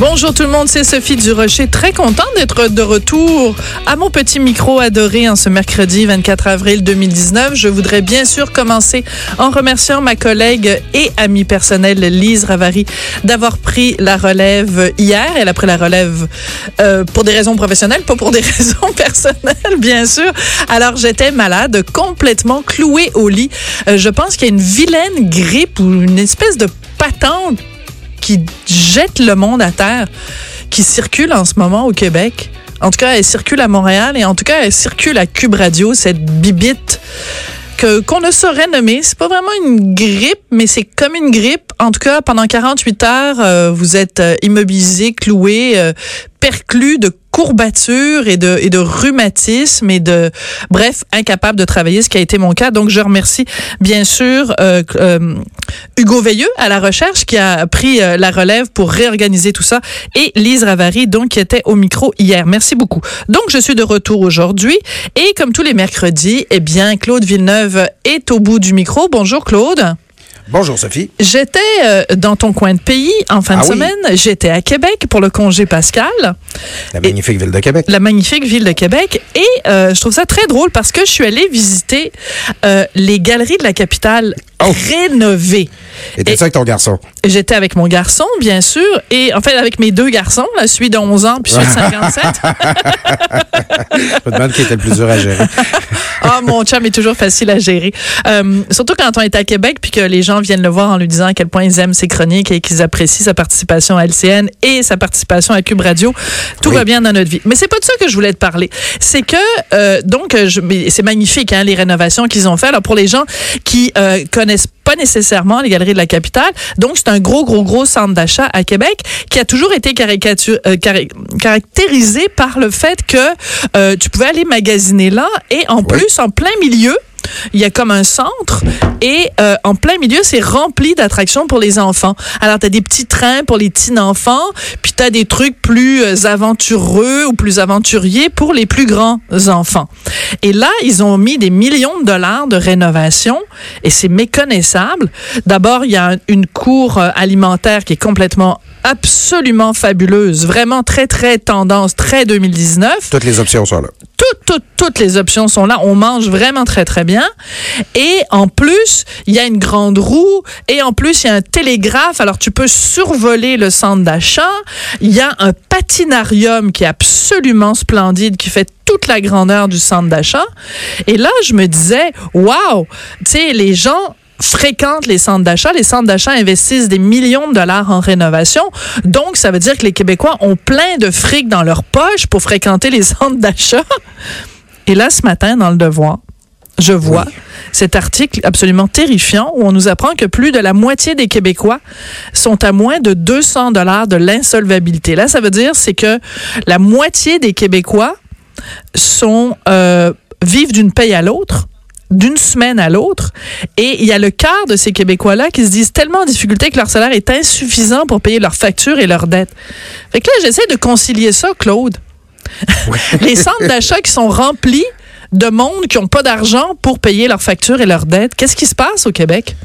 Bonjour tout le monde, c'est Sophie Durocher. Très contente d'être de retour à mon petit micro adoré en ce mercredi 24 avril 2019. Je voudrais bien sûr commencer en remerciant ma collègue et amie personnelle Lise Ravary d'avoir pris la relève hier. Elle a pris la relève euh, pour des raisons professionnelles, pas pour des raisons personnelles, bien sûr. Alors j'étais malade, complètement clouée au lit. Euh, je pense qu'il y a une vilaine grippe ou une espèce de patente qui jette le monde à terre, qui circule en ce moment au Québec. En tout cas, elle circule à Montréal et en tout cas, elle circule à Cube Radio, cette bibite que qu'on ne saurait nommer. C'est pas vraiment une grippe, mais c'est comme une grippe. En tout cas, pendant 48 heures, euh, vous êtes euh, immobilisé, cloué, euh, perclus de courbatures et de, et de rhumatisme et de, bref, incapable de travailler, ce qui a été mon cas. Donc, je remercie bien sûr euh, euh, Hugo Veilleux à la recherche qui a pris euh, la relève pour réorganiser tout ça et Lise Ravary, donc, qui était au micro hier. Merci beaucoup. Donc, je suis de retour aujourd'hui et comme tous les mercredis, eh bien, Claude Villeneuve est au bout du micro. Bonjour, Claude. Bonjour Sophie. J'étais euh, dans ton coin de pays en fin Ah de oui? semaine. J'étais à Québec pour le congé pascal. La magnifique ville de Québec. La magnifique ville de Québec. Et euh, je trouve ça très drôle parce que je suis allée visiter euh, les galeries de la capitale Oh. rénovées. Étais-tu avec ton garçon? J'étais avec mon garçon, bien sûr, et en fait avec mes deux garçons, là, celui de 11 ans puis celui de 57. Je me demande qui était le plus dur à gérer. Ah, mon chum est toujours facile à gérer. Surtout quand on est à Québec puis que les gens viennent le voir en lui disant à quel point ils aiment ses chroniques et qu'ils apprécient sa participation à LCN et sa participation à Cube Radio. Tout Oui. va bien dans notre vie. Mais c'est pas de ça que je voulais te parler. C'est que, euh, donc, mais c'est magnifique, hein, les rénovations qu'ils ont fait. Alors, pour les gens qui euh, connaissent pas nécessairement les galeries de la capitale. Donc, c'est un gros, gros, gros centre d'achat à Québec qui a toujours été euh, caractérisé par le fait que euh, tu pouvais aller magasiner là et en plus, en plein milieu, il y a comme un centre et euh, en plein milieu, c'est rempli d'attractions pour les enfants. Alors, tu as des petits trains pour les petits enfants, puis tu as des trucs plus euh, aventureux ou plus aventuriers pour les plus grands enfants. Et là, ils ont mis des millions de dollars de rénovation et c'est méconnaissable. D'abord, il y a un- une cour euh, alimentaire qui est complètement absolument fabuleuse, vraiment très, très tendance, très 2019 Toutes les options sont là. toutes, toutes, toutes les options sont là. On mange vraiment très, très bien. Et en plus, il y a une grande roue. Et en plus, il y a un télégraphe. Alors, tu peux survoler le centre d'achat. Il y a un patinarium qui est absolument splendide, qui fait toute la grandeur du centre d'achat. Et là, je me disais, waouh, tu sais, les gens fréquentent les centres d'achat. Les centres d'achat investissent des millions de dollars en rénovation. Donc, ça veut dire que les Québécois ont plein de fric dans leur poche pour fréquenter les centres d'achat. Et là, ce matin, dans le Devoir, je vois cet article absolument terrifiant où on nous apprend que plus de la moitié des Québécois sont à moins de 200 dollars de l'insolvabilité. Là, ça veut dire c'est que la moitié des Québécois sont euh, vivent d'une paye à l'autre d'une semaine à l'autre. Et il y a le quart de ces Québécois-là qui se disent tellement en difficulté que leur salaire est insuffisant pour payer leurs factures et leurs dettes. Fait que là, j'essaie de concilier ça, Claude. Les centres d'achat qui sont remplis de monde qui n'ont pas d'argent pour payer leurs factures et leurs dettes. Qu'est-ce qui se passe au Québec?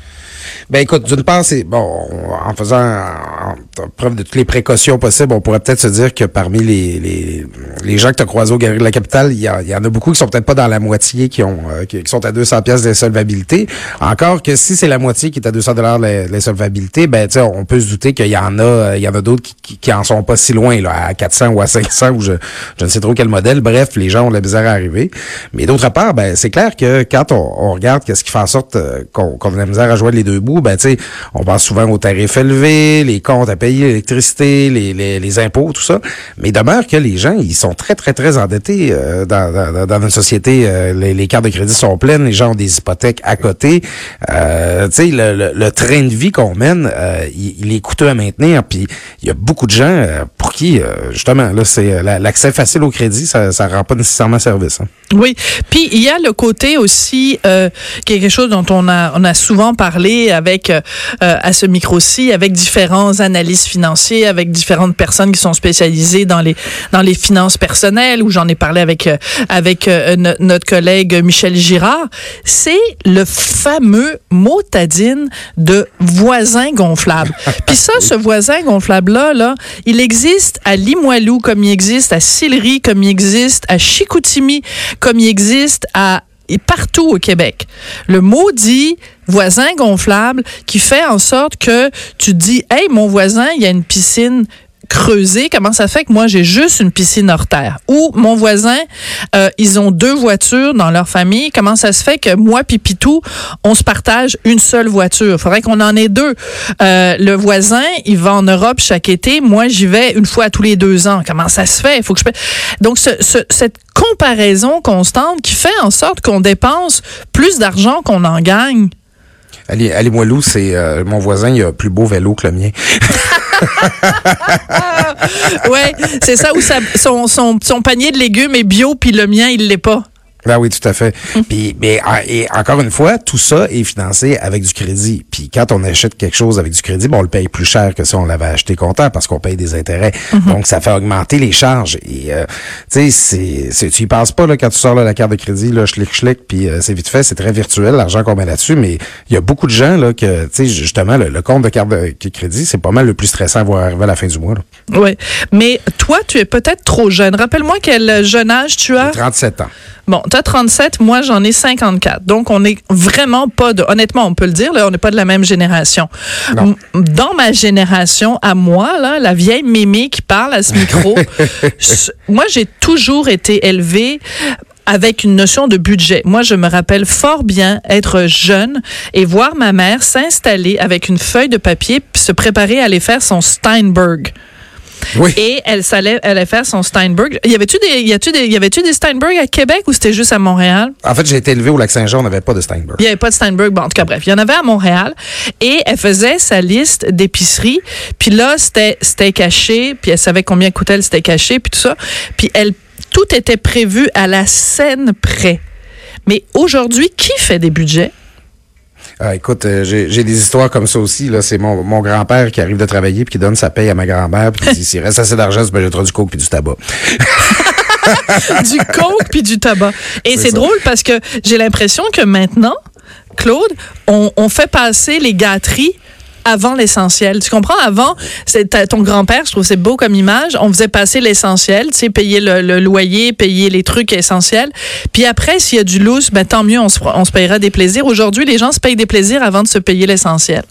Ben écoute, d'une part, c'est bon, en faisant en, preuve de toutes les précautions possibles, on pourrait peut-être se dire que parmi les, les, les gens que tu as croisés au Galerie de la Capitale, il y, y, en a beaucoup qui sont peut-être pas dans la moitié qui ont euh, qui, sont à 200 pièces d'insolvabilité. Encore que si c'est la moitié qui est à 200 dollars l'insolvabilité, ben tu on peut se douter qu'il y en a il y en a d'autres qui, qui, qui, en sont pas si loin là, à 400 ou à 500 ou je, je ne sais trop quel modèle. Bref, les gens ont de la misère à arriver. Mais d'autre part, ben c'est clair que quand on, on regarde qu'est-ce qui fait en sorte euh, qu'on qu a de la misère à jouer les deux bouts, ben tu on pense souvent aux tarifs élevés, les comptes à payer, l'électricité, les, les, les, impôts, tout ça. Mais demeure que les gens, ils sont très, très, très endettés euh, dans, dans, notre société. Euh, les, les, cartes de crédit sont pleines, les gens ont des hypothèques à côté. Euh, tu sais, le, le, train de vie qu'on mène, il, il, est coûteux à maintenir. Puis il y a beaucoup de gens pour qui, justement, là, c'est l'accès facile au crédit, ça, ça rend pas nécessairement service. Hein. Oui. Puis il y a le côté aussi quelque chose dont on a, on a souvent parlé avec euh, à ce micro-ci, avec différents analystes financiers, avec différentes personnes qui sont spécialisées dans les dans les finances personnelles. Où j'en ai parlé avec euh, avec euh, notre collègue Michel Girard. C'est le fameux motadine de voisin gonflable. Puis ça, ce voisin gonflable là, là, il existe à Limoilou comme il existe à Sillery, comme il existe à Chicoutimi, comme il existe à et partout au Québec. Le maudit voisin gonflable qui fait en sorte que tu dis, hey, mon voisin, il y a une piscine creusée. Comment ça fait que moi, j'ai juste une piscine hors terre? Ou mon voisin, euh, ils ont deux voitures dans leur famille. Comment ça se fait que moi puis Pitou, on se partage une seule voiture? Faudrait qu'on en ait deux. Euh, le voisin, il va en Europe chaque été. Moi, j'y vais une fois tous les deux ans. Comment ça se fait? Faut que je... Donc, ce, ce, cette comparaison constante qui fait en sorte qu'on dépense plus d'argent qu'on en gagne. Allez, allez moi Lou, c'est euh, mon voisin, il a plus beau vélo que le mien. ouais, c'est ça où son, son panier de légumes est bio puis le mien il l'est pas. Ben oui, tout à fait. Puis, mais ah, et encore une fois, tout ça est financé avec du crédit. Puis quand on achète quelque chose avec du crédit, bon, on le paye plus cher que si on l'avait acheté comptant parce qu'on paye des intérêts. Donc ça fait augmenter les charges. Et euh, tu sais, c'est, tu y penses pas là quand tu sors là, la carte de crédit, là, schlick schlick, puis euh, c'est vite fait, c'est très virtuel l'argent qu'on met là-dessus. Mais il y a beaucoup de gens là que, tu sais, justement, le, compte de carte de crédit, c'est pas mal le plus stressant à voir arriver à la fin du mois. Oui, mais toi, tu es peut-être trop jeune. Rappelle-moi quel jeune âge tu as. 37 ans. Bon, tu as 37, moi j'en ai 54. Donc on n'est vraiment pas de honnêtement, on peut le dire là, on n'est pas de la même génération. Non. Dans ma génération à moi là, la vieille mémé qui parle à ce micro, moi j'ai toujours été élevée avec une notion de budget. Moi, je me rappelle fort bien être jeune et voir ma mère s'installer avec une feuille de papier puis se préparer à aller faire son Steinberg. Oui. Et elle allait, faire son Steinberg. Y avait-tu des, y avait-tu des, y avait-tu des Steinberg à Québec ou c'était juste à Montréal? En fait, j'ai été élevé au Lac-Saint-Jean, on n'avait pas de Steinberg. Il n'y avait pas de Steinberg. Bon, en tout cas, bref, il y en avait à Montréal. Et elle faisait sa liste d'épiceries. Puis là, c'était, c'était caché. Puis elle savait combien coûtait le steak caché, puis tout ça. Puis elle, tout était prévu à la scène près. Mais aujourd'hui, qui fait des budgets? Ah, écoute, euh, j'ai des histoires comme ça aussi. Là, c'est mon, mon grand-père qui arrive de travailler puis qui donne sa paye à ma grand-mère puis qui dit s'il reste assez d'argent, je vais du coke puis du tabac. du coke puis du tabac. Et c'est drôle parce que j'ai l'impression que maintenant, Claude, on, on fait passer les gâteries avant l'essentiel. Tu comprends? Avant, ton grand-père, je trouve c'est beau comme image. On faisait passer l'essentiel, tu sais, payer le, loyer, payer les trucs essentiels. Puis après, s'il y a du lousse, ben tant mieux, on se, on se payera des plaisirs. Aujourd'hui, les gens se payent des plaisirs avant de se payer l'essentiel.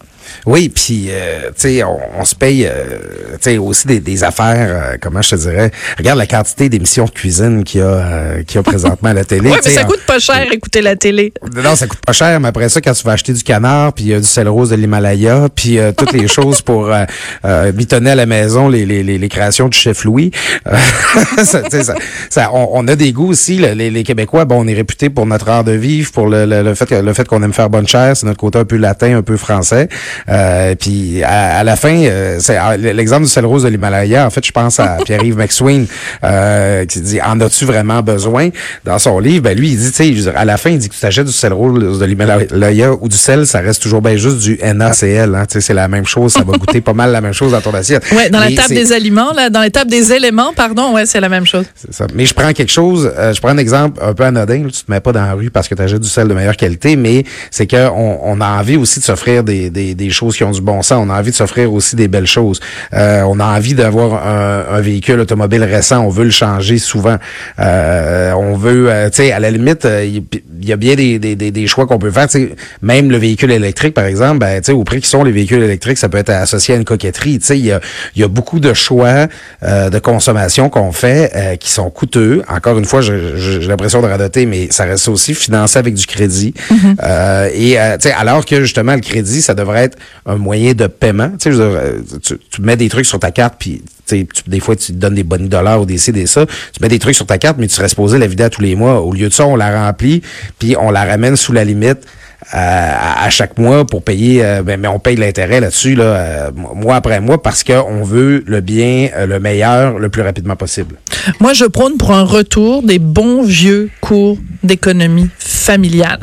Oui, puis euh, tu sais, on, on, se paye, euh, tu sais, aussi des, des affaires. Euh, comment je te dirais? Regarde la quantité d'émissions de cuisine qu'il y a, euh, qu'il y a présentement à la télé. oui, mais ça coûte pas cher écouter la télé. Non, ça coûte pas cher. Mais après ça, quand tu vas acheter du canard, puis du sel rose de l'Himalaya, puis toutes les choses pour mitonner à la maison, les, les, les, les créations du chef Louis. ça, ça, ça on, on, a des goûts aussi. les, les, Québécois, bon, on est réputé pour notre art de vivre, pour le, le, le fait le fait qu'on aime faire bonne chair, c'est notre côté un peu latin, un peu français. Euh, puis à, la fin, euh, c'est ah, l'exemple du sel rose de l'Himalaya. En fait, je pense à Pierre-Yves McSween euh, qui dit en as-tu vraiment besoin? Dans son livre Ben lui, il dit, tu sais, à la fin, il dit que tu t'achètes du sel rose de l'Himalaya ou du sel, ça reste toujours bien juste du NaCl. Hein, tu sais, c'est la même chose, ça va goûter pas mal la même chose dans ton assiette. Ouais, dans la table des aliments, là, dans la table des éléments, pardon, ouais, c'est la même chose. Ça. Mais je prends quelque chose, je prends un exemple un peu anodin. tu te mets pas dans la rue parce que tu achètes du sel de meilleure qualité, mais c'est que on, on, a envie aussi de s'offrir des, des, des, choses qui ont du bon sens. On a envie de s'offrir aussi des belles choses. Euh, on a envie d'avoir un, véhicule automobile récent. On veut le changer souvent. Euh, on veut, euh, tu sais, à la limite, y a bien des, des, des choix qu'on peut faire. même le véhicule électrique, par exemple, ben, au prix qui sont les véhicules électriques, ça peut être associé à une coquetterie. Il y a, y a beaucoup de choix de consommation qu'on fait qui sont coûteux. Encore une fois, j'ai l'impression de radoter, mais ça reste aussi financé avec du crédit. Mm-hmm. et alors que justement le crédit, ça devrait être un moyen de paiement. Tu, tu mets des trucs sur ta carte, puis des fois, tu te donnes des bonnes dollars ou des ci, des ça. Tu mets des trucs sur ta carte, mais tu serais supposé la vider à tous les mois. Au lieu de ça, on la remplit, puis on la ramène sous la limite. Euh, à, chaque mois pour payer, euh, ben, mais on paye l'intérêt là-dessus, là, euh, mois après mois, parce qu'on veut le bien, le meilleur, le plus rapidement possible. Moi, je prône pour un retour des bons vieux cours d'économie familiale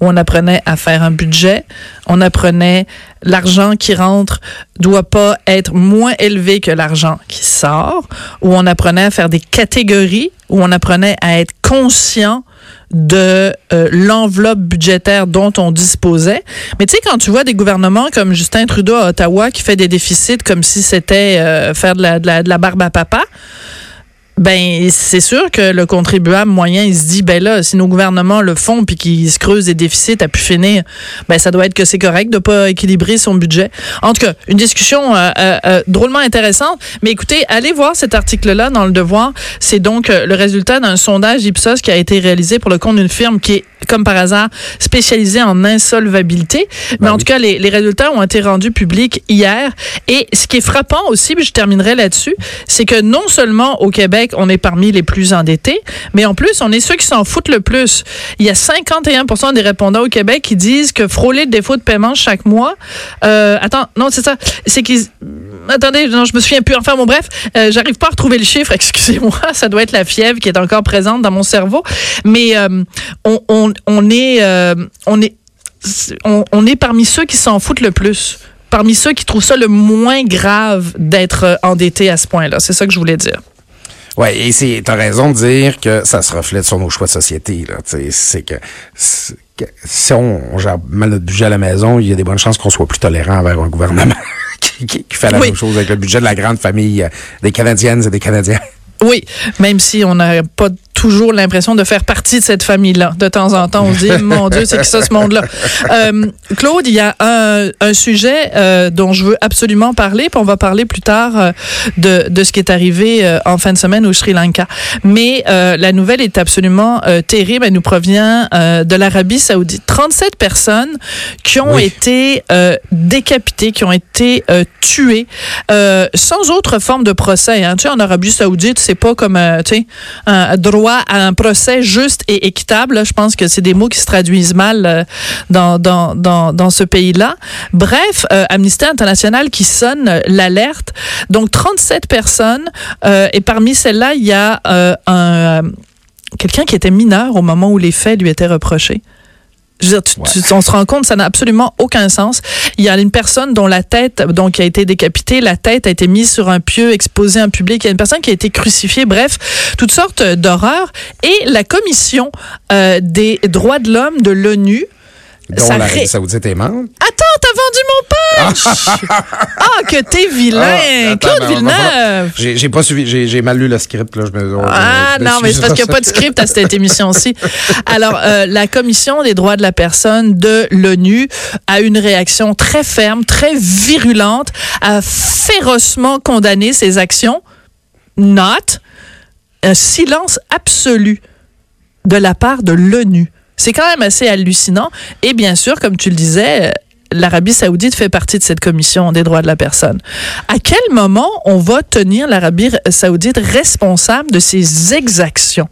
où on apprenait à faire un budget, on apprenait l'argent qui rentre doit pas être moins élevé que l'argent qui sort, où on apprenait à faire des catégories, où on apprenait à être conscient de euh, l'enveloppe budgétaire dont on disposait. Mais tu sais, quand tu vois des gouvernements comme Justin Trudeau à Ottawa qui fait des déficits comme si c'était euh, faire de la, barbe à papa, ben c'est sûr que le contribuable moyen il se dit ben là si nos gouvernements le font puis qu'ils se creusent des déficits à pu finir ben ça doit être que c'est correct de pas équilibrer son budget. En tout cas une discussion euh, euh, euh, drôlement intéressante. Mais écoutez allez voir cet article là dans le Devoir. C'est donc le résultat d'un sondage Ipsos qui a été réalisé pour le compte d'une firme qui est comme par hasard spécialisée en insolvabilité. Mais ben en tout cas les, les résultats ont été rendus publics hier. Et ce qui est frappant aussi puis je terminerai là-dessus c'est que non seulement au Québec on est parmi les plus endettés, mais en plus, on est ceux qui s'en foutent le plus. Il y a 51% des répondants au Québec qui disent que frôler le défaut de paiement chaque mois, euh, attends, non, c'est ça, c'est qu'ils, attendez, non, je me souviens plus. Enfin, bon, bref, euh, j'arrive pas à retrouver le chiffre, excusez-moi, ça doit être la fièvre qui est encore présente dans mon cerveau, mais euh, on, est, on est, on est parmi ceux qui s'en foutent le plus parmi ceux qui trouvent ça le moins grave d'être endetté à ce point-là. C'est ça que je voulais dire. Ouais, et c'est, t'as raison de dire que ça se reflète sur nos choix de société, là. C'est que, si on gère mal notre budget à la maison, il y a des bonnes chances qu'on soit plus tolérant envers un gouvernement qui, fait la même chose avec le budget de la grande famille euh, des Canadiennes et des Canadiens. Oui, même si on n'a pas toujours l'impression de faire partie de cette famille-là. De temps en temps, on se dit, mon Dieu, c'est que ça, ce monde-là? Euh, Claude, il y a un, un sujet euh, dont je veux absolument parler, puis on va parler plus tard euh, de, de ce qui est arrivé euh, en fin de semaine au Sri Lanka. Mais la nouvelle est absolument terrible. Elle nous provient de l'Arabie saoudite. 37 personnes qui ont été décapitées, qui ont été tuées, sans autre forme de procès. Hein. Tu sais, en Arabie saoudite, c'est pas comme, tu sais, un droit à un procès juste et équitable. Je pense que c'est des mots qui se traduisent mal euh, dans, dans, dans, ce pays-là. Bref, euh, Amnesty International qui sonne l'alerte. Donc, 37 personnes. Euh, et parmi celles-là, il y a un quelqu'un qui était mineur au moment où les faits lui étaient reprochés. Je veux dire, on se rend compte, ça n'a absolument aucun sens. Il y a une personne dont la tête, donc, a été décapitée, la tête a été mise sur un pieu, exposée en public. Il y a une personne qui a été crucifiée. Bref, toutes sortes d'horreurs. Et la commission euh, des droits de l'homme de l'ONU dont l'Arabie Saoudite est membre. Attends, t'as vendu mon punch! ah, que t'es vilain! Ah, Claude Villeneuve! J'ai pas suivi, j'ai mal lu le script. Là. Je me, ah non, mais c'est parce qu'il n'y a pas de script à cette émission-ci. Alors, euh, la Commission des droits de la personne de l'ONU a une réaction très ferme, très virulente, a férocement condamné ces actions. Not. Un silence absolu de la part de l'ONU. C'est quand même assez hallucinant. Et bien sûr, comme tu le disais, l'Arabie saoudite fait partie de cette commission des droits de la personne. À quel moment on va tenir l'Arabie saoudite responsable de ses exactions?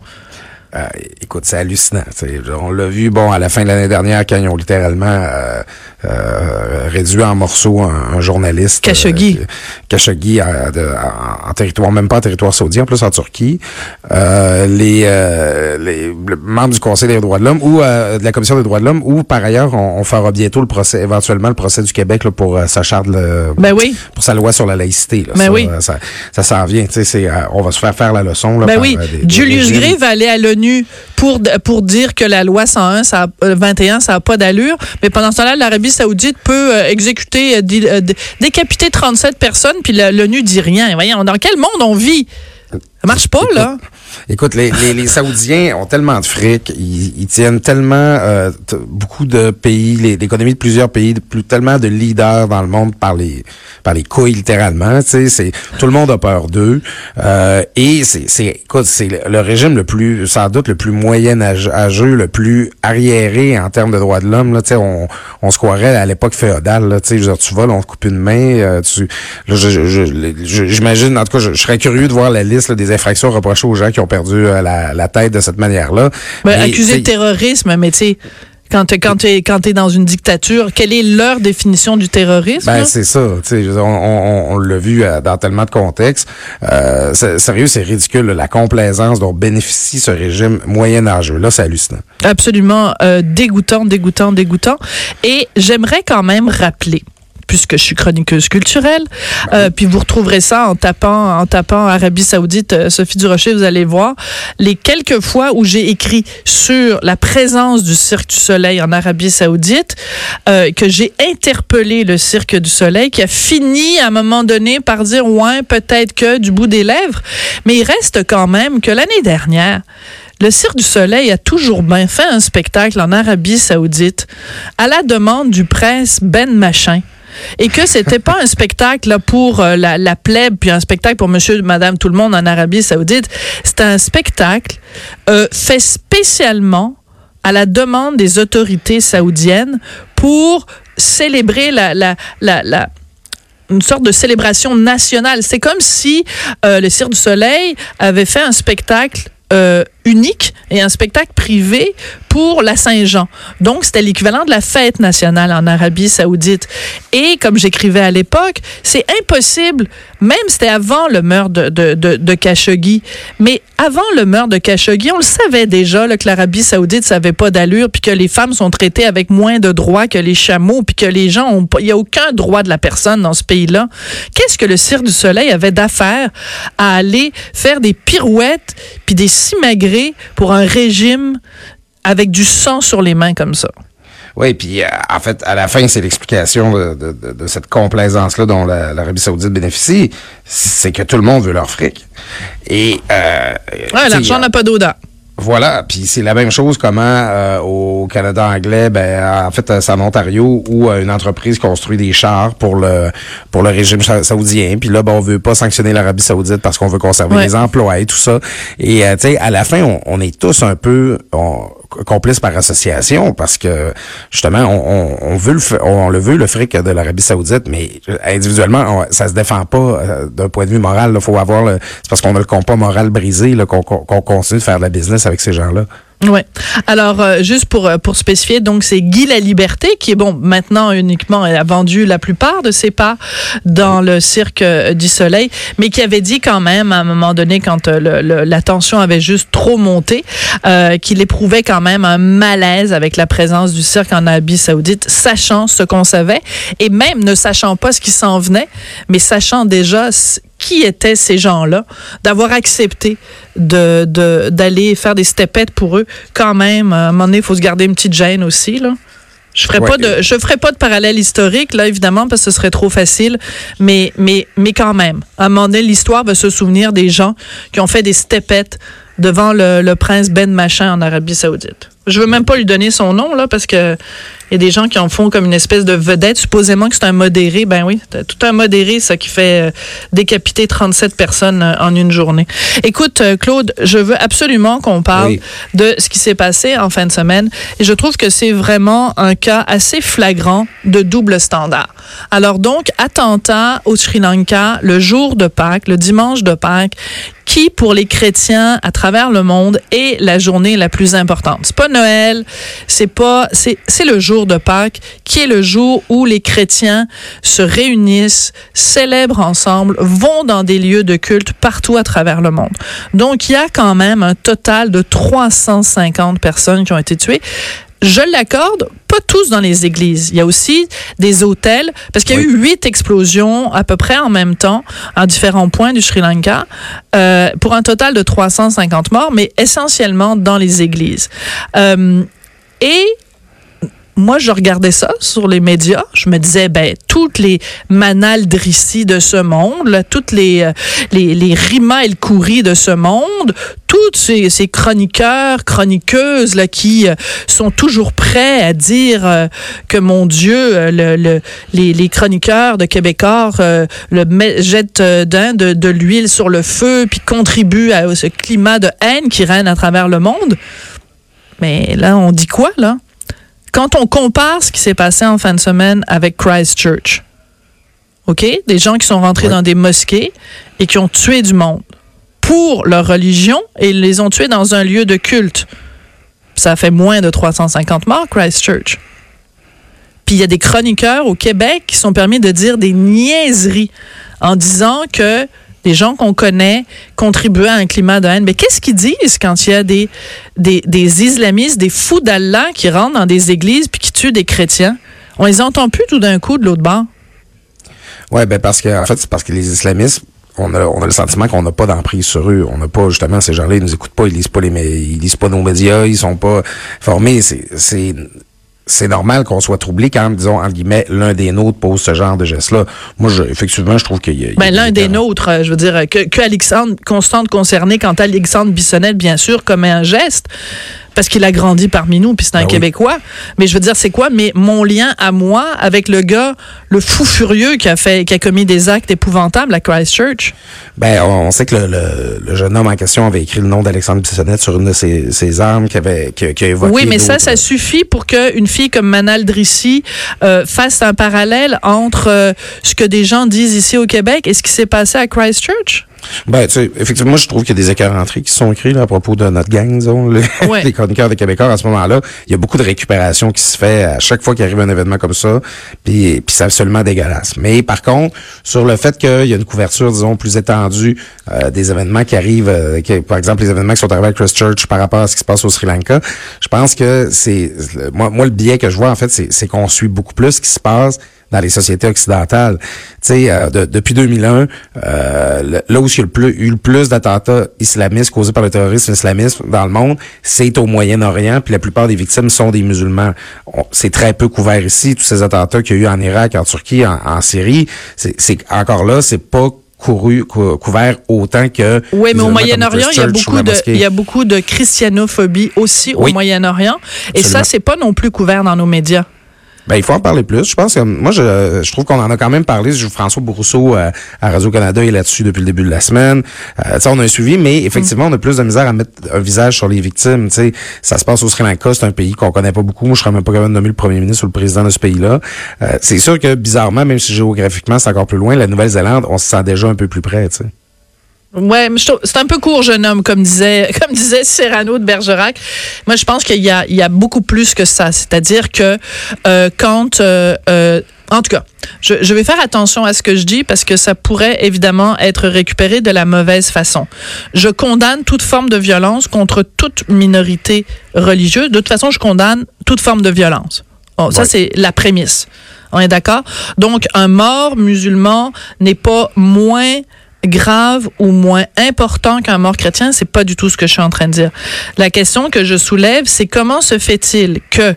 Euh, écoute, c'est hallucinant. t'sais. On l'a vu, bon, à la fin de l'année dernière, quand ils ont littéralement euh, euh, réduit en morceaux un, un journaliste. Khashoggi. Khashoggi en, de- en- en territoire, même pas en territoire saoudien, en plus en Turquie. Les, les le- membres du Conseil des droits de l'homme ou de la Commission des droits de l'homme, ou par ailleurs, on, on fera bientôt le procès, éventuellement le procès du Québec là, pour sa charte, Ben oui. pour sa loi sur la laïcité. Là, Ben ça, oui. ça, ça s'en vient. tu sais, c'est, on va se faire faire la leçon. Là, Ben oui, des- Julius. Gray va aller à l'ONU pour dire que la loi 101 ça a- euh, 21 ça a pas d'allure, mais pendant ce temps-là l'Arabie Saoudite peut euh, exécuter euh, dé- dé- décapiter 37 personnes puis l'ONU dit rien. Voyons, dans quel monde on vit? Ça marche pas là. Écoute, les, les, les Saoudiens ont tellement de fric, ils, ils tiennent tellement euh, beaucoup de pays, l'économie de plusieurs pays, plus, tellement de leaders dans le monde par les par les couilles littéralement. Tu sais, tout le monde a peur d'eux. Euh, et c'est, écoute, c'est le, régime le plus, sans doute le plus moyen âge- âgeux, le plus arriéré en termes de droits de l'homme. Là, tu sais, on, on se croirait à l'époque féodale. Là, tu sais, tu voles, on te coupe une main. euh, tu, j'imagine, en tout cas, je, je serais curieux de voir la liste là, des infractions reprochées aux gens qui ont perdu euh, la, la tête de cette manière-là. Ben, Mais, accusé de tu terrorisme, mais tu sais quand t'es- quand t'es dans une dictature, quelle est leur définition du terrorisme Ben c'est ça, tu on, on, on l'a vu euh, dans tellement de contextes. Euh, sérieux, c'est ridicule là, la complaisance dont bénéficie ce régime moyen-âgeux. Là, c'est hallucinant. absolument euh, dégoûtant, dégoûtant, dégoûtant. Et j'aimerais quand même rappeler puisque je suis chroniqueuse culturelle. Euh, puis vous retrouverez ça en tapant, en tapant Arabie Saoudite, euh, Sophie Durocher, vous allez voir les quelques fois où j'ai écrit sur la présence du Cirque du Soleil en Arabie Saoudite, euh, que j'ai interpellé le Cirque du Soleil, qui a fini à un moment donné par dire ouais peut-être que du bout des lèvres, mais il reste quand même que l'année dernière. Le Cirque du Soleil a toujours bien fait un spectacle en Arabie Saoudite à la demande du prince Ben Machin et que c'était pas un spectacle là, pour euh, la, la plèbe puis un spectacle pour monsieur madame tout le monde en Arabie Saoudite c'était un spectacle euh, fait spécialement à la demande des autorités saoudiennes pour célébrer la, une sorte de célébration nationale. C'est comme si euh, le Cirque du Soleil avait fait un spectacle euh, unique et un spectacle privé pour la Saint-Jean. Donc, c'était l'équivalent de la fête nationale en Arabie saoudite. Et comme j'écrivais à l'époque, c'est impossible, même c'était avant le meurtre de, de, de, Khashoggi, mais avant le meurtre de Khashoggi, on le savait déjà là, que l'Arabie saoudite savait pas d'allure, puis que les femmes sont traitées avec moins de droits que les chameaux, puis que les gens ont il y a aucun droit de la personne dans ce pays-là. Qu'est-ce que le Cirque du Soleil avait d'affaire à aller faire des pirouettes puis des simagrées pour un régime avec du sang sur les mains comme ça? Oui, puis euh, en fait, à la fin, c'est l'explication de, de, de- de cette complaisance-là dont la- l'Arabie Saoudite bénéficie, c'est que tout le monde veut leur fric. Et euh, Ouais, l'argent n'a pas d'odeur. Voilà, puis c'est la même chose comment euh, au Canada anglais, ben en fait euh, c'est en Ontario où euh, une entreprise construit des chars pour le pour le régime sa- saoudien, puis là ben on veut pas sanctionner l'Arabie Saoudite parce qu'on veut conserver Ouais. les emplois et tout ça. Et euh, tu sais à la fin on, on est tous un peu on- complices par association parce que justement on, on, on veut le on le veut le fric de l'Arabie Saoudite, mais euh, individuellement on- ça se défend pas euh, d'un point de vue moral. Faut avoir c'est parce qu'on a le compas moral brisé qu'on qu'on continue de faire de la business avec ces gens-là. Ouais. Alors euh, juste pour euh, pour spécifier, donc c'est Guy la Liberté qui est bon maintenant uniquement elle a vendu la plupart de ses parts dans le cirque euh, du Soleil, mais qui avait dit quand même à un moment donné quand euh, le- le- la tension avait juste trop monté, qu'il éprouvait quand même un malaise avec la présence du cirque en Arabie Saoudite, sachant ce qu'on savait et même ne sachant pas ce qui s'en venait, mais sachant déjà qui étaient ces gens-là, d'avoir accepté de- d'aller faire des stepettes pour eux, quand même, à un moment donné, il faut se garder une petite gêne aussi, là. Je ferai Ouais. pas de je ferai pas de parallèle historique là évidemment parce que ce serait trop facile mais mais mais quand même à un moment donné l'histoire va se souvenir des gens qui ont fait des stepettes devant le, le prince Ben Machin en Arabie Saoudite. Je veux même pas lui donner son nom là parce que il y a des gens qui en font comme une espèce de vedette supposément que c'est un modéré. Ben oui, tout un modéré ça qui fait euh, décapiter 37 personnes euh, en une journée. Écoute euh, Claude, je veux absolument qu'on parle Oui. de ce qui s'est passé en fin de semaine. Et je trouve que c'est vraiment un cas assez flagrant de double standard. Alors donc, attentat au Sri Lanka le jour de Pâques, le dimanche de Pâques, qui, pour les chrétiens à travers le monde, est la journée la plus importante. C'est pas Noël, c'est pas, c'est, c'est le jour de Pâques, qui est le jour où les chrétiens se réunissent, célèbrent ensemble, vont dans des lieux de culte partout à travers le monde. Donc, il y a quand même un total de 350 personnes qui ont été tuées. Je l'accorde, pas tous dans les églises. Il y a aussi des hôtels, parce qu'il y a Oui. eu huit explosions à peu près en même temps à différents points du Sri Lanka, euh, pour un total de 350 morts, mais essentiellement dans les églises. Euh, et moi, je regardais ça sur les médias. Je me disais, ben, toutes les Manal Drissi de ce monde, là, toutes les, euh, les, les Rima El Khoury de ce monde, toutes ces, ces chroniqueurs, chroniqueuses là, qui euh, sont toujours prêts à dire euh, que, mon Dieu, euh, le, le- les, les chroniqueurs de Québécois euh, le jettent de, de l'huile sur le feu, puis contribuent à ce climat de haine qui règne à travers le monde. Mais là, on dit quoi, là? Quand on compare ce qui s'est passé en fin de semaine avec Christchurch, OK? Des gens qui sont rentrés Ouais. dans des mosquées et qui ont tué du monde pour leur religion et ils les ont tués dans un lieu de culte. Ça fait moins de 350 morts, Christchurch. Puis il y a des chroniqueurs au Québec qui sont permis de dire des niaiseries en disant que des gens qu'on connaît contribuaient à un climat de haine. Mais qu'est-ce qu'ils disent quand il y a des, des, islamistes, des fous d'Allah qui rentrent dans des églises puis qui tuent des chrétiens? On les entend plus tout d'un coup de l'autre bord. Ouais, ben parce que en fait, c'est parce que les islamistes, on a, on a le sentiment qu'on n'a pas d'emprise sur eux. On n'a pas justement ces gens-là, ils nous écoutent pas, ils lisent pas les, ils lisent pas nos médias, ils sont pas formés. C'est, c'est normal qu'on soit troublé quand, disons, entre guillemets, l'un des nôtres pose ce genre de geste-là. Moi, je, effectivement, je trouve qu'il y a. Ben, l'un des nôtres, euh, je veux dire, euh, que, que Alexandre Constante concerné quand Alexandre Bissonnette, bien sûr, commet un geste, parce qu'il a grandi parmi nous, puis c'est un Ben oui. Québécois. Mais je veux dire, c'est quoi? Mais mon lien à moi avec le gars, le fou furieux qui a fait, qui a commis des actes épouvantables à Christchurch? Ben, on, sait que le, le, le jeune homme en question avait écrit le nom d'Alexandre Bissonnette sur une de ses, ses armes qui avait, qui, qui a évoqué. Oui, mais ça, ça suffit pour qu'une fille comme Manal Drissi euh, fasse un parallèle entre euh, ce que des gens disent ici au Québec et ce qui s'est passé à Christchurch. Ben, tu sais, effectivement, moi, je trouve qu'il y a des écarts entrées qui sont écrits là, à propos de notre gang, disons, les, Ouais. les chroniqueurs de Québécois à ce moment-là. Il y a beaucoup de récupération qui se fait à chaque fois qu'il arrive un événement comme ça, puis, puis c'est absolument dégueulasse. Mais par contre, sur le fait qu'il y a une couverture, disons, plus étendue euh, des événements qui arrivent, euh, qui- par exemple, les événements qui sont arrivés à Christchurch par rapport à ce qui se passe au Sri Lanka, je pense que c'est... Moi, moi, le biais que je vois, en fait, c'est qu'on suit beaucoup plus ce qui se passe dans les sociétés occidentales. Tu sais, euh, de- depuis 2001, euh, le- là où il y a le plus, eu le plus d'attentats islamistes causés par le terrorisme islamiste dans le monde, c'est au Moyen-Orient, puis la plupart des victimes sont des musulmans. C'est très peu couvert ici, tous ces attentats qu'il y a eu en Irak, en Turquie, en, en Syrie. C'est encore là, c'est pas couru, cou- couvert autant que Oui, mais au Moyen-Orient, il y a beaucoup de, il y a beaucoup de christianophobie aussi au. Moyen-Orient. Et ça, c'est pas non plus couvert dans nos médias. Ben, il faut en parler plus. Je pense que moi, je, je trouve qu'on en a quand même parlé. François Bourrousseau euh, à Radio-Canada est là-dessus depuis le début de la semaine. Euh, on a un suivi, mais effectivement, on a plus de misère à mettre un visage sur les victimes. Sais, ça se passe au Sri Lanka, c'est un pays qu'on connaît pas beaucoup. Moi, je serais même pas capable de nommer le premier ministre ou le président de ce pays-là. Euh, c'est sûr que, bizarrement, même si géographiquement, c'est encore plus loin, la Nouvelle-Zélande, on se sent déjà un peu plus près. Ouais, c'est un peu court, jeune homme, comme disait, comme disait Cyrano de Bergerac. Moi, je pense qu'il y a, il y a beaucoup plus que ça. C'est-à-dire que euh, quand, euh, euh, en tout cas, je, je vais faire attention à ce que je dis parce que ça pourrait évidemment être récupéré de la mauvaise façon. Je condamne toute forme de violence contre toute minorité religieuse. De toute façon, je condamne toute forme de violence. Bon, ça, c'est la prémisse. On est d'accord? Donc, un mort musulman n'est pas moins grave ou moins important qu'un mort chrétien, c'est pas du tout ce que je suis en train de dire. La question que je soulève, c'est comment se fait-il que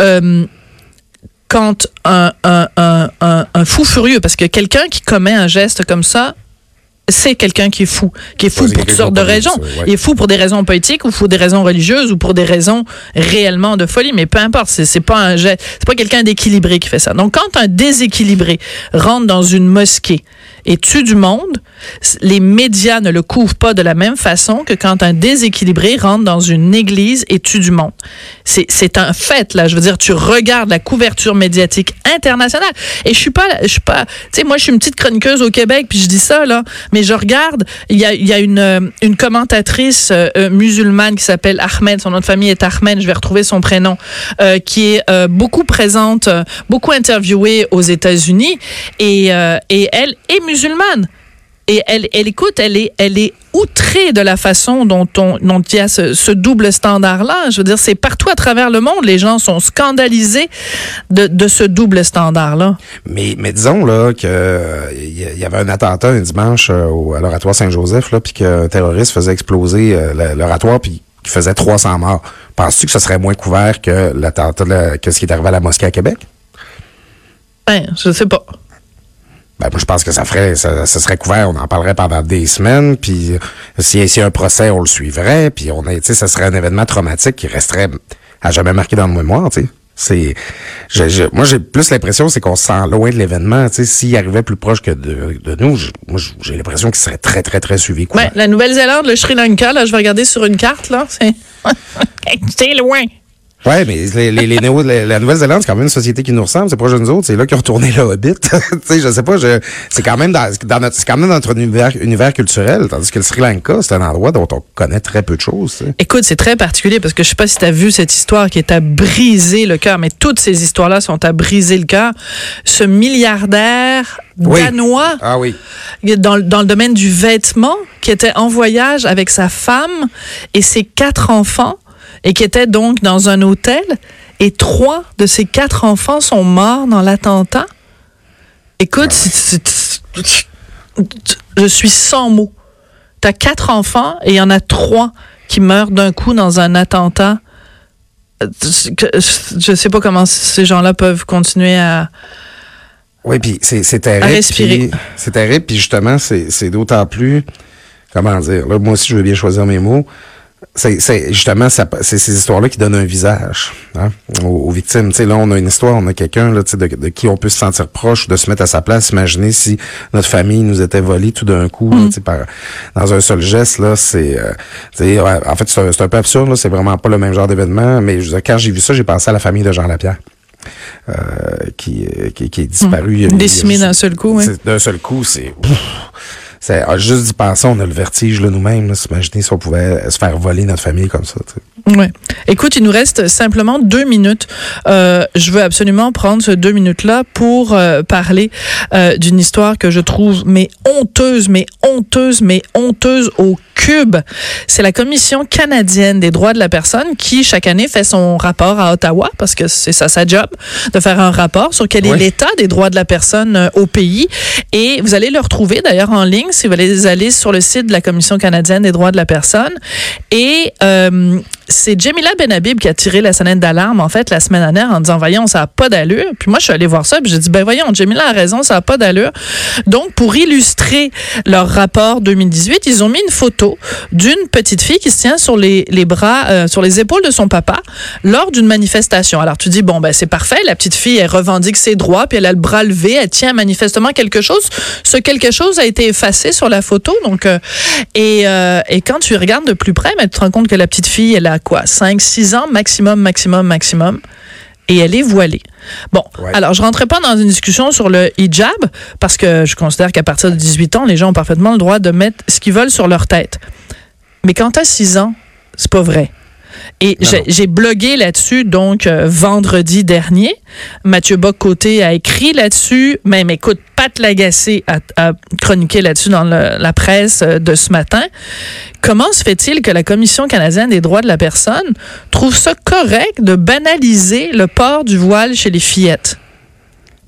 euh, quand un, un, un, un, un fou furieux, parce que quelqu'un qui commet un geste comme ça, c'est quelqu'un qui est fou, qui est fou pour toutes sortes de raisons. ouais. Il est fou pour des raisons politiques ou pour des raisons religieuses ou pour des raisons réellement de folie, mais peu importe, c'est pas un geste, c'est pas quelqu'un d'équilibré qui fait ça. Donc quand un déséquilibré rentre dans une mosquée et tue du monde, les médias ne le couvrent pas de la même façon que quand un déséquilibré rentre dans une église et tue du monde. C'est un fait, là. Je veux dire, tu regardes la couverture médiatique internationale. Et je suis pas, je suis pas, tu sais, moi, je suis une petite chroniqueuse au Québec, puis je dis ça, là. Mais je regarde, il y a, y a une, une commentatrice euh, euh, musulmane qui s'appelle Ahmed, son nom de famille est Ahmed, je vais retrouver son prénom, euh, qui est euh, beaucoup présente, euh, beaucoup interviewée aux États-Unis. Et, euh, et elle est musulmane. Et elle, elle écoute, elle est, elle est outrée de la façon dont, on, dont il y a ce, ce double standard-là. Je veux dire, c'est partout à travers le monde. Les gens sont scandalisés de, de ce double standard-là. Mais, mais disons là que il y, avait un attentat un dimanche euh, au, à l'oratoire Saint-Joseph là, puis qu'un terroriste faisait exploser euh, l'oratoire puis qui faisait 300 morts. Penses-tu que ce serait moins couvert que l'attentat que ce qui est arrivé à la mosquée à Québec? Ben, je sais pas. Ben, moi, je pense que ça ferait, ça, ça serait couvert. On en parlerait pendant des semaines. Puis, euh, si s'il y a un procès, on le suivrait. Puis, on est, ça serait un événement traumatique qui resterait à jamais marqué dans le mémoire, tu sais. C'est, moi, j'ai plus l'impression, c'est qu'on se sent loin de l'événement. Tu sais, s'il arrivait plus proche que de, de nous, je- moi, j'ai l'impression qu'il serait très, très, très suivi. Ben, la Nouvelle-Zélande, le Sri Lanka, là, je vais regarder sur une carte, là. C'est c'est loin. Ouais, mais les, les, les Néo- la, la Nouvelle-Zélande, c'est quand même une société qui nous ressemble. C'est proche de nous autres. C'est là qu'ils ont retourné le Hobbit. tu sais, je sais pas, je, c'est quand même dans, dans notre, c'est quand même notre univers, univers culturel. Tandis que le Sri Lanka, c'est un endroit dont on connaît très peu de choses. Écoute, c'est très particulier parce que je sais pas si tu as vu cette histoire qui est à briser le cœur, mais toutes ces histoires-là sont à briser le cœur. Ce milliardaire Oui. danois Ah oui. dans, le- dans le domaine du vêtement qui était en voyage avec sa femme et ses quatre enfants et qui était donc dans un hôtel et trois de ses quatre enfants sont morts dans l'attentat. Écoute, je suis sans mots. Tu as quatre enfants et il y en a trois qui meurent d'un coup dans un attentat. Je sais pas comment ces gens-là peuvent continuer à... Oui, puis c'est, terrible. C'est terrible, puis justement, c'est, c'est d'autant plus, comment dire, là, moi aussi, je veux bien choisir mes mots. C'est, justement, c'est ces histoires-là qui donnent un visage hein, aux, aux victimes. Tu sais, là, on a une histoire, on a quelqu'un de, de qui on peut se sentir proche, de se mettre à sa place. Imaginez si notre famille nous était volée tout d'un coup, là, sais, par, dans un seul geste. Là, c'est, euh, ouais, en fait, c'est un, peu absurde. C'est vraiment pas le même genre d'événement. Mais je veux dire, quand j'ai vu ça, j'ai pensé à la famille de Jean Lapierre. Euh, qui, qui, qui est disparu. il y a- il y a Décimé juste- d'un seul coup, D'un seul coup, c'est. C'est ah, juste d'y penser, on a le vertige là, nous-mêmes. là, S'imaginer si on pouvait se faire voler notre famille comme ça. tu sais. Ouais. Écoute, il nous reste simplement deux minutes. Euh, je veux absolument prendre ces deux minutes-là pour euh, parler euh, d'une histoire que je trouve mais honteuse, mais honteuse, mais honteuse au cube. C'est la Commission canadienne des droits de la personne qui, chaque année, fait son rapport à Ottawa, parce que c'est ça sa job, de faire un rapport sur quel est Oui. l'état des droits de la personne au pays. Et vous allez le retrouver d'ailleurs en ligne si vous allez aller sur le site de la Commission canadienne des droits de la personne. Et euh, c'est Jamila Benhabib qui a tiré la sonnette d'alarme, en fait, la semaine dernière en disant, voyons, ça n'a pas d'allure. Puis moi, je suis allée voir ça, puis j'ai dit, ben voyons, Jamila a raison, ça n'a pas d'allure. Donc, pour illustrer leur rapport 2018, ils ont mis une photo d'une petite fille qui se tient sur les, les bras, euh, sur les épaules de son papa lors d'une manifestation. Alors, tu dis, bon, ben c'est parfait, la petite fille, elle revendique ses droits, puis elle a le bras levé, elle tient manifestement quelque chose. Ce quelque chose a été effacé sur la photo. Donc, euh, et, euh, et quand tu regardes de plus près, ben, tu te rends compte que la petite fille, elle a quoi? 5, 6 ans maximum, maximum, maximum. Et elle est voilée. Bon, Ouais. alors je rentrerai pas dans une discussion sur le hijab parce que je considère qu'à partir de 18 ans, les gens ont parfaitement le droit de mettre ce qu'ils veulent sur leur tête. Mais quand tu as 6 ans, c'est pas vrai. Et j'ai blogué là-dessus, donc euh, vendredi dernier. Mathieu Bock-Côté a écrit là-dessus. Même, écoute, Pat Lagacé a, a chroniqué là-dessus dans la presse euh, de ce matin. Comment se fait-il que la Commission canadienne des droits de la personne trouve ça correct de banaliser le port du voile chez les fillettes?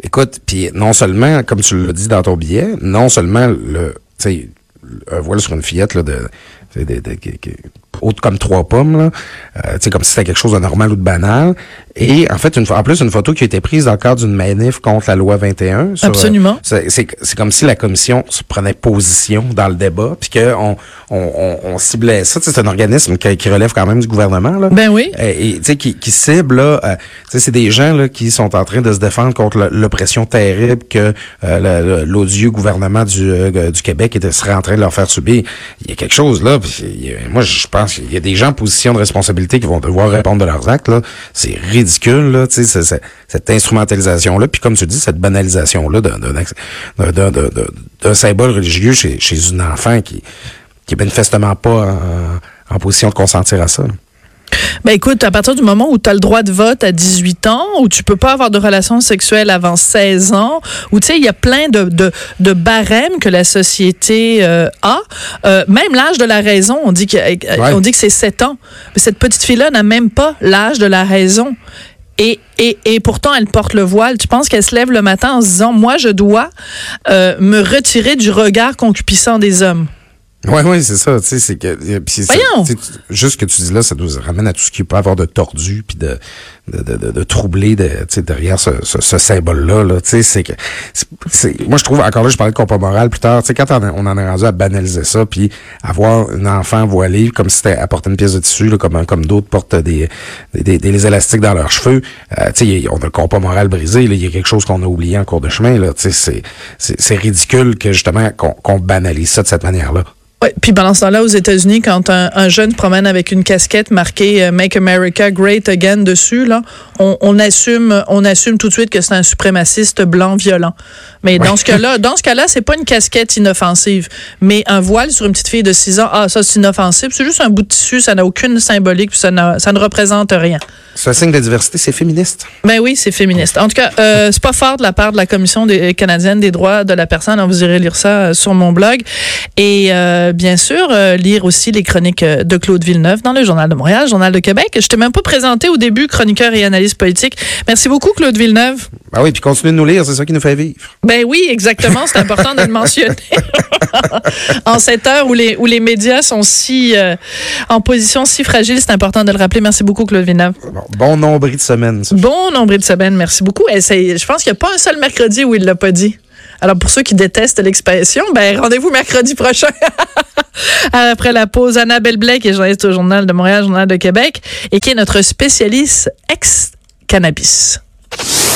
Écoute, puis non seulement, comme tu l'as dit dans ton billet, non seulement le, un voile sur une fillette là, de, de, de- de- haute comme trois pommes, là, euh, sais, comme si c'était quelque chose de normal ou de banal. Et en fait, une, en plus, une photo qui a été prise dans le cadre d'une manif contre la loi 21. Sur, Absolument. euh, c'est, comme si la commission se prenait position dans le débat, puis qu'on on, on, on ciblait ça. C'est un organisme qui, qui relève quand même du gouvernement. Là. Ben oui. Et tu sais, qui, qui cible là, euh, c'est des gens là qui sont en train de se défendre contre l'oppression terrible que euh, l'odieux gouvernement du, euh, du Québec était, serait en train de leur faire subir. Il y a quelque chose là. y a- moi, je pense qu'il y a des gens en position de responsabilité qui vont devoir répondre de leurs actes. C'est ridicule là. Cette instrumentalisation là, puis comme tu dis, cette banalisation là d'un symbole religieux chez, une enfant qui qui est manifestement pas en, position de consentir à ça. Ben écoute, à partir du moment où tu as le droit de vote à 18 ans, où tu peux pas avoir de relations sexuelles avant 16 ans, où tu sais, il y a plein de, de, de barèmes que la société euh, a. Euh, même l'âge de la raison, on dit que, Ouais. on dit que c'est 7 ans. Mais cette petite fille-là n'a même pas l'âge de la raison. Et, et, et pourtant, elle porte le voile. Tu penses qu'elle se lève le matin en se disant, moi, je dois euh, me retirer du regard concupiscent des hommes? Oui, oui, c'est ça. Tu sais, c'est que. ça, tu- juste ce que tu dis là, ça nous ramène à tout ce qui peut avoir de tordu puis de, de, de, de, de troublé de, tu sais, derrière ce, ce, ce symbole-là. Là, tu sais, c'est que. c'est- c'est- moi, je trouve, encore là, je parlais de compas moral plus tard. Tu sais, quand on, on en est rendu à banaliser ça, puis avoir un enfant voilé comme si c'était apporter une pièce de tissu, là, comme, comme d'autres portent des, des, des, des élastiques dans leurs cheveux. Euh, tu sais, on a le compas moral brisé. là, Il y a quelque chose qu'on a oublié en cours de chemin. Là, tu sais, c'est, c'est, c'est ridicule que justement qu'on, qu'on banalise ça de cette manière-là. Ouais, puis pendant ce temps-là, aux États-Unis, quand un, un jeune promène avec une casquette marquée euh, Make America Great Again dessus, là, on, on assume, on assume tout de suite que c'est un suprémaciste blanc violent. Mais dans ce cas-là, dans ce cas-là, c'est pas une casquette inoffensive, mais un voile sur une petite fille de 6 ans, ah ça c'est inoffensif, c'est juste un bout de tissu, ça n'a aucune symbolique, puis ça, ça ne représente rien. C'est un signe de diversité, c'est féministe. Ben oui, c'est féministe. En tout cas, euh, c'est pas fort de la part de la Commission des, canadienne des droits de la personne. Alors, vous irez lire ça euh, sur mon blog. Et euh, bien sûr, euh, lire aussi les chroniques de Claude Villeneuve dans le Journal de Montréal, Journal de Québec. Je t'ai même pas présenté au début, chroniqueur et analyste politique. Merci beaucoup, Claude Villeneuve. Ah oui, puis continuez de nous lire, c'est ça qui nous fait vivre. Ben oui, exactement. C'est important de le mentionner. en cette heure où les, où les médias sont si en position si fragile, c'est important de le rappeler. Merci beaucoup, Claude Villeneuve. Bon, bon nombril de semaine, ça. Bon nombre de semaines, merci beaucoup. Je pense qu'il n'y a pas un seul mercredi où il l'a pas dit. Alors pour ceux qui détestent l'expression, ben rendez-vous mercredi prochain. Après la pause, Annabelle qui est journaliste au Journal de Montréal, Journal de Québec, et qui est notre spécialiste ex-cannabis.